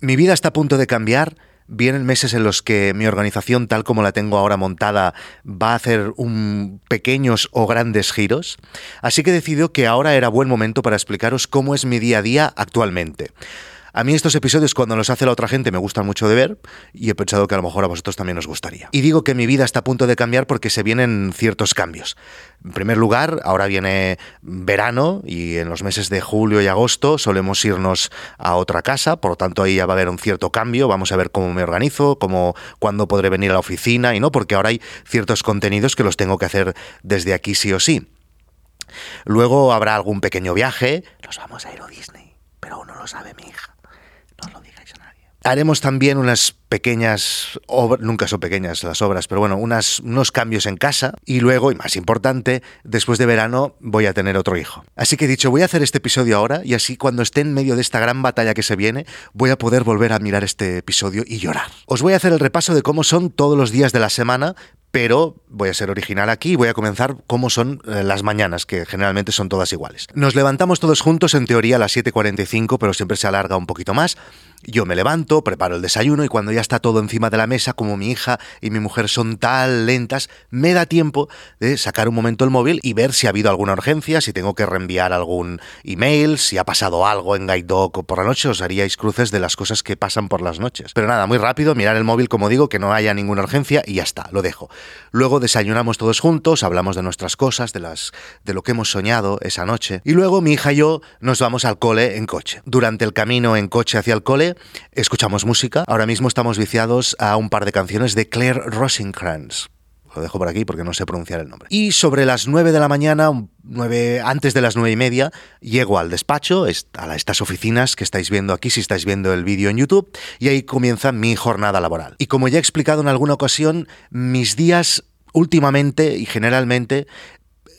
Mi vida está a punto de cambiar. Vienen meses en los que mi organización, tal como la tengo ahora montada, va a hacer un pequeños o grandes giros. Así que he decidido que ahora era buen momento para explicaros cómo es mi día a día actualmente. A mí estos episodios cuando los hace la otra gente me gustan mucho de ver y he pensado que a lo mejor a vosotros también os gustaría. Y digo que mi vida está a punto de cambiar porque se vienen ciertos cambios. En primer lugar, ahora viene verano y en los meses de julio y agosto solemos irnos a otra casa, por lo tanto ahí ya va a haber un cierto cambio, vamos a ver cómo me organizo, cómo cuándo podré venir a la oficina y no, porque ahora hay ciertos contenidos que los tengo que hacer desde aquí sí o sí. Luego habrá algún pequeño viaje, nos vamos a ir a Disney, pero aún no lo sabe mi hija. No lo digáis a nadie. Haremos también unas pequeñas obras, nunca son pequeñas las obras, pero bueno, unos cambios en casa y luego, y más importante, después de verano voy a tener otro hijo. Así que he dicho, voy a hacer este episodio ahora y así cuando esté en medio de esta gran batalla que se viene, voy a poder volver a mirar este episodio y llorar. Os voy a hacer el repaso de cómo son todos los días de la semana pero voy a ser original aquí y voy a comenzar cómo son eh, las mañanas, que generalmente son todas iguales. Nos levantamos todos juntos, en teoría a las 7.45, pero siempre se alarga un poquito más. Yo me levanto, preparo el desayuno y cuando ya está todo encima de la mesa, como mi hija y mi mujer son tan lentas, me da tiempo de sacar un momento el móvil y ver si ha habido alguna urgencia, si tengo que reenviar algún email, si ha pasado algo en Guide Dog por la noche, os haríais cruces de las cosas que pasan por las noches. Pero nada, muy rápido, mirar el móvil como digo, que no haya ninguna urgencia y ya está, lo dejo. Luego desayunamos todos juntos, hablamos de nuestras cosas, de las de lo que hemos soñado esa noche y luego mi hija y yo nos vamos al cole en coche. Durante el camino en coche hacia el cole escuchamos música. Ahora mismo estamos viciados a un par de canciones de Claire Rosencrantz. Lo dejo por aquí porque no sé pronunciar el nombre. Y sobre las 9 de la mañana, 9, antes de las nueve y media, llego al despacho, a estas oficinas que estáis viendo aquí, si estáis viendo el vídeo en YouTube, y ahí comienza mi jornada laboral. Y como ya he explicado en alguna ocasión, mis días últimamente y generalmente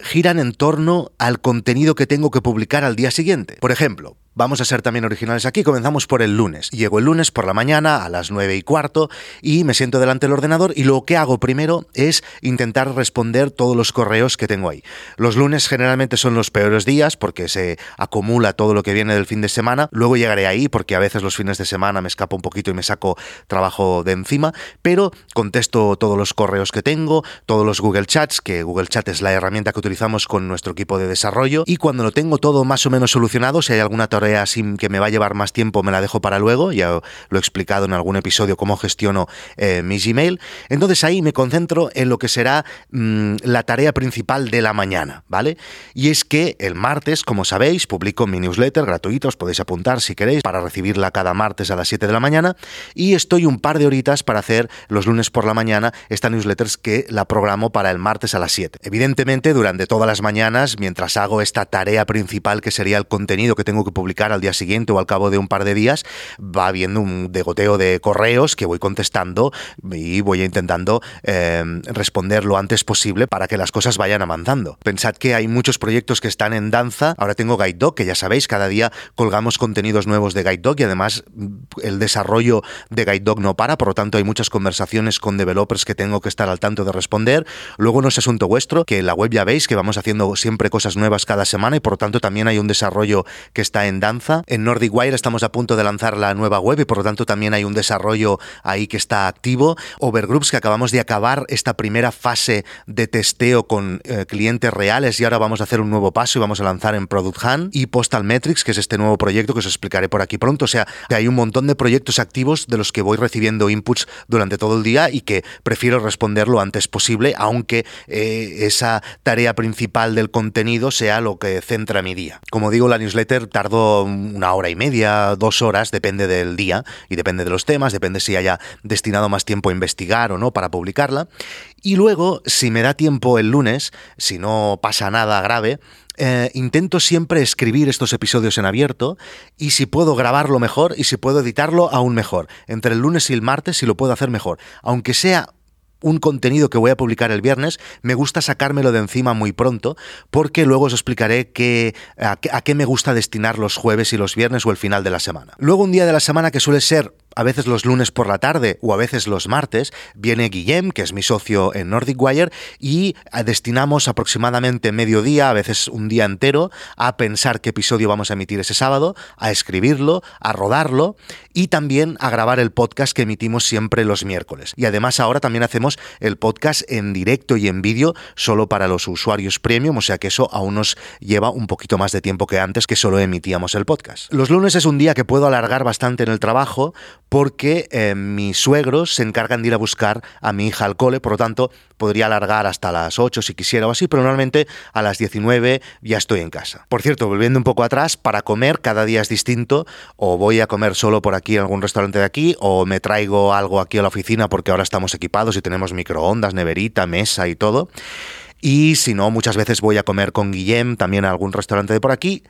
giran en torno al contenido que tengo que publicar al día siguiente. Por ejemplo, Vamos a ser también originales aquí, comenzamos por el lunes. Llego el lunes por la mañana a las nueve y cuarto y me siento delante del ordenador y lo que hago primero es intentar responder todos los correos que tengo ahí. Los lunes generalmente son los peores días porque se acumula todo lo que viene del fin de semana. Luego llegaré ahí porque a veces los fines de semana me escapo un poquito y me saco trabajo de encima, pero contesto todos los correos que tengo, todos los Google Chats, que Google Chat es la herramienta que con nuestro equipo de desarrollo y cuando lo tengo todo más o menos solucionado, si hay alguna sin que me va a llevar más tiempo me la dejo para luego, ya lo he explicado en algún episodio cómo gestiono eh, mis Gmail. Entonces ahí me concentro en lo que será mm, la tarea principal de la mañana, ¿vale? Y es que el martes, como sabéis, publico mi newsletter gratuito, os podéis apuntar si queréis para recibirla cada martes a las 7 de la mañana y estoy un par de horitas para hacer los lunes por la mañana esta newsletter que la programo para el martes a las 7. Evidentemente, durante todas las mañanas, mientras hago esta tarea principal que sería el contenido que tengo que publicar, al día siguiente o al cabo de un par de días, va habiendo un degoteo de correos que voy contestando y voy intentando eh, responder lo antes posible para que las cosas vayan avanzando. Pensad que hay muchos proyectos que están en danza. Ahora tengo Guide Dog, que ya sabéis, cada día colgamos contenidos nuevos de Guide Dog y además mm, el desarrollo de Guide Dog no para, por lo tanto hay muchas conversaciones con developers que tengo que estar al tanto de responder. Luego no es asunto vuestro, que la web ya veis que vamos haciendo siempre cosas nuevas cada semana y por lo tanto también hay un desarrollo que está en danza. En Nordic Wire estamos a punto de lanzar la nueva web y por lo tanto también hay un desarrollo ahí que está activo. Overgroups que acabamos de acabar esta primera fase de testeo con eh, clientes reales y ahora vamos a hacer un nuevo paso y vamos a lanzar en Product Hunt y Postal Metrics, que es este nuevo proyecto que os explicaré por aquí pronto. O sea, que hay un montón de proyectos activos de los que voy recibiendo inputs durante todo el día y que prefiero responder lo antes posible, aunque eh, esa tarea principal del contenido sea lo que centra mi día. Como digo, la newsletter tardó una hora y media, dos horas, depende del día y depende de los temas, depende si haya destinado más tiempo a investigar o no para publicarla. Y luego, si me da tiempo el lunes, si no pasa nada grave, eh, intento siempre escribir estos episodios en abierto y si puedo grabarlo mejor y si puedo editarlo aún mejor. Entre el lunes y el martes si lo puedo hacer mejor. Aunque sea un contenido que voy a publicar el viernes, me gusta sacármelo de encima muy pronto, porque luego os explicaré a, qué me gusta destinar los jueves y los viernes o el final de la semana. Luego un día de la semana que suele ser a veces los lunes por la tarde o a veces los martes, viene Guillem, que es mi socio en Nordic Wire, y eh, destinamos aproximadamente medio día, a veces un día entero, a pensar qué episodio vamos a emitir ese sábado, a escribirlo, a rodarlo y también a grabar el podcast que emitimos siempre los miércoles. Y además ahora también hacemos el podcast en directo y en vídeo solo para los usuarios premium, o sea que eso aún nos lleva un poquito más de tiempo que antes que solo emitíamos el podcast. Los lunes es un día que puedo alargar bastante en el trabajo porque eh, mis suegros se encargan de ir a buscar a mi hija al cole, por lo tanto podría alargar hasta las 8 si quisiera o así, pero normalmente a las 19 ya estoy en casa. Por cierto, volviendo un poco atrás, para comer cada día es distinto, o voy a comer solo por aquí en algún restaurante de aquí, o me traigo algo aquí a la oficina porque ahora estamos equipados y tenemos microondas, neverita, mesa y todo. Y si no, muchas veces voy a comer con Guillem también a algún restaurante de por aquí,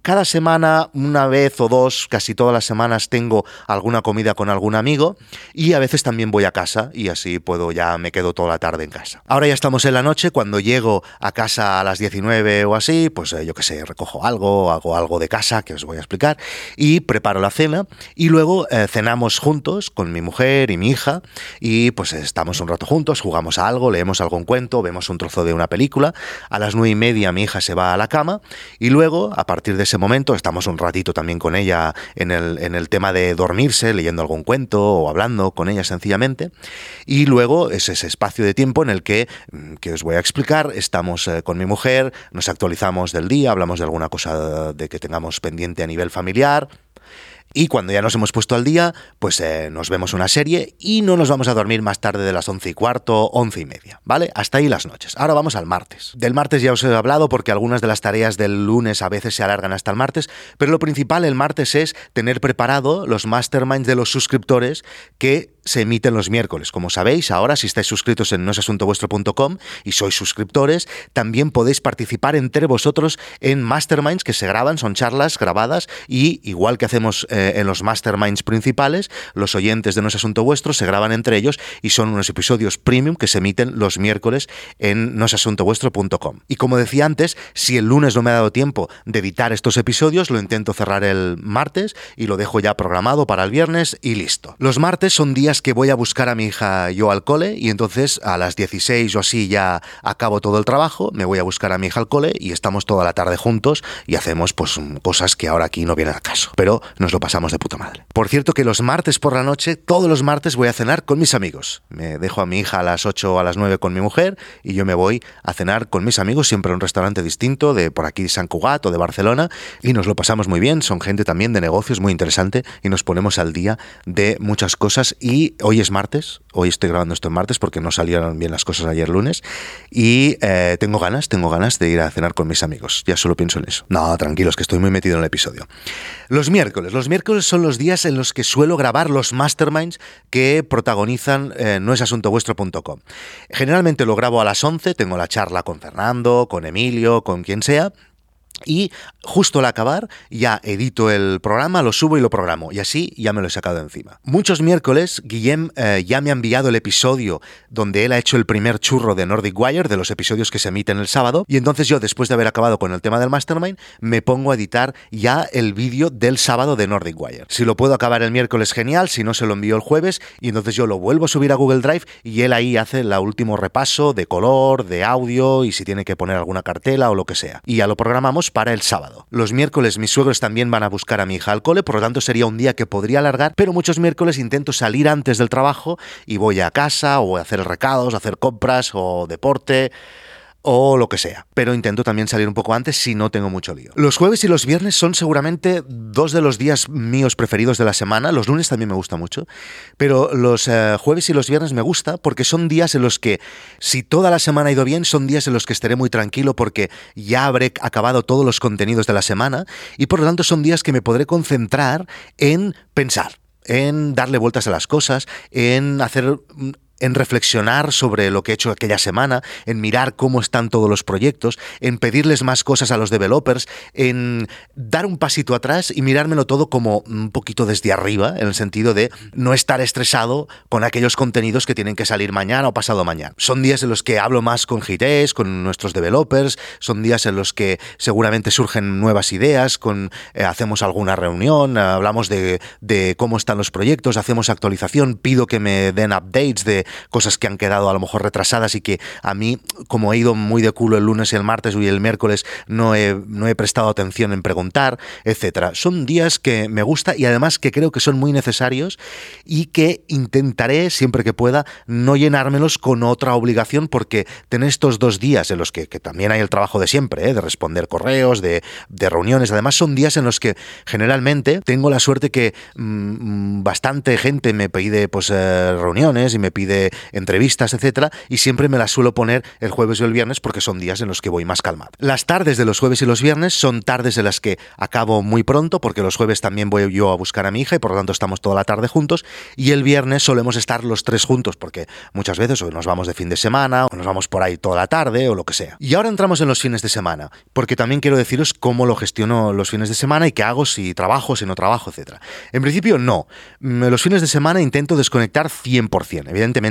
cada semana, una vez o dos, casi todas las semanas tengo alguna comida con algún amigo y a veces también voy a casa y así puedo ya me quedo toda la tarde en casa. Ahora ya estamos en la noche, cuando llego a casa a las 19 o así, pues eh, yo qué sé, recojo algo, hago algo de casa que os voy a explicar y preparo la cena y luego eh, cenamos juntos con mi mujer y mi hija y pues estamos un rato juntos, jugamos a algo, leemos algún cuento, vemos un trozo de una película. A las nueve y media mi hija se va a la cama y luego a partir de ese momento, estamos un ratito también con ella en el, en el tema de dormirse, leyendo algún cuento o hablando con ella sencillamente. Y luego es ese espacio de tiempo en el que, mm, que os voy a explicar, estamos eh, con mi mujer, nos actualizamos del día, hablamos de alguna cosa de que tengamos pendiente a nivel familiar, y cuando ya nos hemos puesto al día, pues eh, nos vemos una serie y no nos vamos a dormir más tarde de las once y cuarto, once y media, ¿vale? Hasta ahí las noches. Ahora vamos al martes. Del martes ya os he hablado porque algunas de las tareas del lunes a veces se alargan hasta el martes, pero lo principal el martes es tener preparado los masterminds de los suscriptores que se emiten los miércoles. Como sabéis, ahora si estáis suscritos en noesasuntovuestro.com y sois suscriptores, también podéis participar entre vosotros en masterminds que se graban, son charlas grabadas y igual que hacemos eh, en los masterminds principales, los oyentes de No es Asunto Vuestro se graban entre ellos y son unos episodios premium que se emiten los miércoles en noesasuntovuestro.com. Y como decía antes, si el lunes no me ha dado tiempo de editar estos episodios, lo intento cerrar el martes y lo dejo ya programado para el viernes y listo. Los martes son días que voy a buscar a mi hija yo al cole y entonces a las 16 o así ya acabo todo el trabajo, me voy a buscar a mi hija al cole y estamos toda la tarde juntos y hacemos pues cosas que ahora aquí no vienen a caso, pero nos lo pasamos de puta madre. Por cierto que los martes por la noche, todos los martes voy a cenar con mis amigos. Me dejo a mi hija a las 8 o a las 9 con mi mujer y yo me voy a cenar con mis amigos siempre en un restaurante distinto de por aquí San Cugat o de Barcelona y nos lo pasamos muy bien, son gente también de negocios muy interesante y nos ponemos al día de muchas cosas y hoy es martes, hoy estoy grabando esto en martes porque no salieron bien las cosas ayer lunes y eh, tengo ganas, tengo ganas de ir a cenar con mis amigos. Ya solo pienso en eso. No, tranquilos, que estoy muy metido en el episodio. Los miércoles. Los miércoles son los días en los que suelo grabar los masterminds que protagonizan eh, noesasuntovuestro.com. Generalmente lo grabo a las 11, tengo la charla con Fernando, con Emilio, con quien sea y justo al acabar ya edito el programa, lo subo y lo programo. Y así ya me lo he sacado encima. Muchos miércoles Guillem eh, ya me ha enviado el episodio donde él ha hecho el primer churro de Nordic Wire, de los episodios que se emiten el sábado. Y entonces yo, después de haber acabado con el tema del Mastermind, me pongo a editar ya el vídeo del sábado de Nordic Wire. Si lo puedo acabar el miércoles, genial. Si no, se lo envío el jueves. Y entonces yo lo vuelvo a subir a Google Drive y él ahí hace el último repaso de color, de audio y si tiene que poner alguna cartela o lo que sea. Y ya lo programamos para el sábado. Los miércoles mis suegros también van a buscar a mi hija al cole, por lo tanto sería un día que podría alargar, pero muchos miércoles intento salir antes del trabajo y voy a casa o a hacer recados, hacer compras o deporte o lo que sea. Pero intento también salir un poco antes si no tengo mucho lío. Los jueves y los viernes son seguramente dos de los días míos preferidos de la semana. Los lunes también me gusta mucho. Pero los eh, jueves y los viernes me gusta porque son días en los que, si toda la semana ha ido bien, son días en los que estaré muy tranquilo porque ya habré acabado todos los contenidos de la semana y por lo tanto son días que me podré concentrar en pensar en darle vueltas a las cosas, en hacer en reflexionar sobre lo que he hecho aquella semana, en mirar cómo están todos los proyectos, en pedirles más cosas a los developers, en dar un pasito atrás y mirármelo todo como un poquito desde arriba, en el sentido de no estar estresado con aquellos contenidos que tienen que salir mañana o pasado mañana. Son días en los que hablo más con GTs, con nuestros developers, son días en los que seguramente surgen nuevas ideas, con, eh, hacemos alguna reunión, hablamos de, de cómo están los proyectos, hacemos actualización, pido que me den updates de cosas que han quedado a lo mejor retrasadas y que a mí, como he ido muy de culo el lunes y el martes y el miércoles, no he, no he prestado atención en preguntar, etcétera. Son días que me gusta y además que creo que son muy necesarios y que intentaré, siempre que pueda, no llenármelos con otra obligación porque tener estos dos días en los que, también hay el trabajo de siempre, ¿eh? de responder correos, de, reuniones, además son días en los que generalmente tengo la suerte que mm, mm, bastante gente me pide pues eh, reuniones y me pide entrevistas, etcétera, y siempre me las suelo poner el jueves o el viernes porque son días en los que voy más calmado. Las tardes de los jueves y los viernes son tardes en las que acabo muy pronto porque los jueves también voy yo a buscar a mi hija y por lo tanto estamos toda la tarde juntos y el viernes solemos estar los tres juntos porque muchas veces nos vamos de fin de semana o nos vamos por ahí toda la tarde o lo que sea. Y ahora entramos en los fines de semana porque también quiero deciros cómo lo gestiono los fines de semana y qué hago si trabajo, si no trabajo, etcétera. En principio no. Mm, los fines de semana intento desconectar 100%. Evidentemente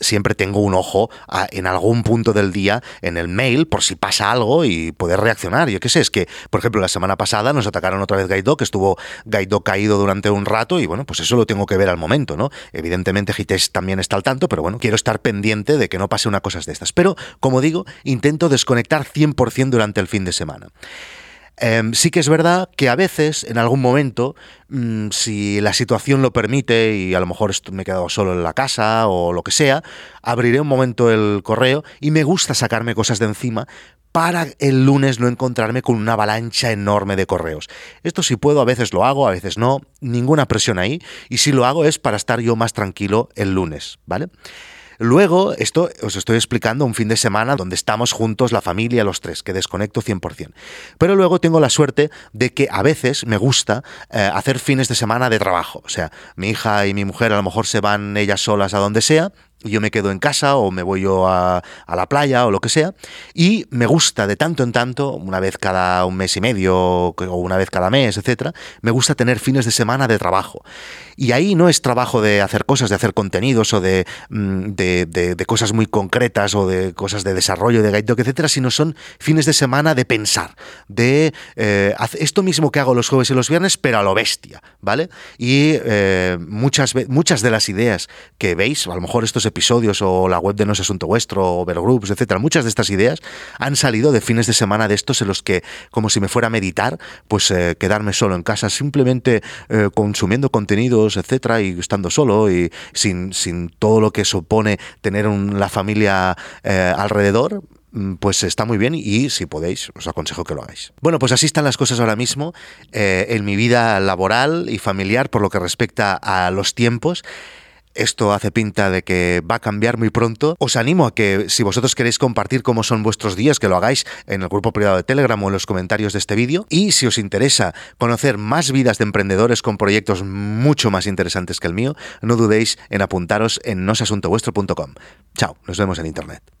siempre tengo un ojo en algún punto del día en el mail por si pasa algo y poder reaccionar. Yo qué sé, es que, por ejemplo, la semana pasada nos atacaron otra vez Gaido, que estuvo Gaido caído durante un rato y bueno, pues eso lo tengo que ver al momento, ¿no? Evidentemente Gites también está al tanto, pero bueno, quiero estar pendiente de que no pase una cosa de estas. Pero, como digo, intento desconectar 100% durante el fin de semana. Em, sí que es verdad que a veces, en algún momento, mm, si la situación lo permite y a lo mejor me he quedado solo en la casa o lo que sea, abriré un momento el correo y me gusta sacarme cosas de encima para el lunes no encontrarme con una avalancha enorme de correos. Esto si puedo, a veces lo hago, a veces no, ninguna presión ahí, y si lo hago es para estar yo más tranquilo el lunes, ¿vale? Luego, esto os estoy explicando un fin de semana donde estamos juntos, la familia, los tres, que desconecto 100%. Pero luego tengo la suerte de que a veces me gusta eh, hacer fines de semana de trabajo. O sea, mi hija y mi mujer a lo mejor se van ellas solas a donde sea yo me quedo en casa o me voy yo a, la playa o lo que sea, y me gusta de tanto en tanto, una vez cada un mes y medio o una vez cada mes, etcétera, me gusta tener fines de semana de trabajo. Y ahí no es trabajo de hacer cosas, de hacer contenidos o de, mm, de, cosas muy concretas o de cosas de desarrollo, de guide etcétera, sino son fines de semana de pensar, de eh, esto mismo que hago los jueves y los viernes, pero a lo bestia, ¿vale? Y eh, muchas, muchas de las ideas que veis, a lo mejor estos episodios o la web de No es Asunto Vuestro, o Vergroups, etcétera, muchas de estas ideas han salido de fines de semana de estos en los que, como si me fuera a meditar, pues eh, quedarme solo en casa, simplemente eh, consumiendo contenidos, etcétera, y estando solo y sin, sin todo lo que supone tener la familia eh, alrededor, mm, pues está muy bien y si podéis, os aconsejo que lo hagáis. Bueno, pues así están las cosas ahora mismo en mi vida laboral y familiar por lo que respecta a los tiempos. Esto hace pinta de que va a cambiar muy pronto. Os animo a que si vosotros queréis compartir cómo son vuestros días, que lo hagáis en el grupo privado de Telegram o en los comentarios de este vídeo. Y si os interesa conocer más vidas de emprendedores con proyectos mucho más interesantes que el mío, no dudéis en apuntaros en nosasuntovuestro.com. Chao, nos vemos en Internet.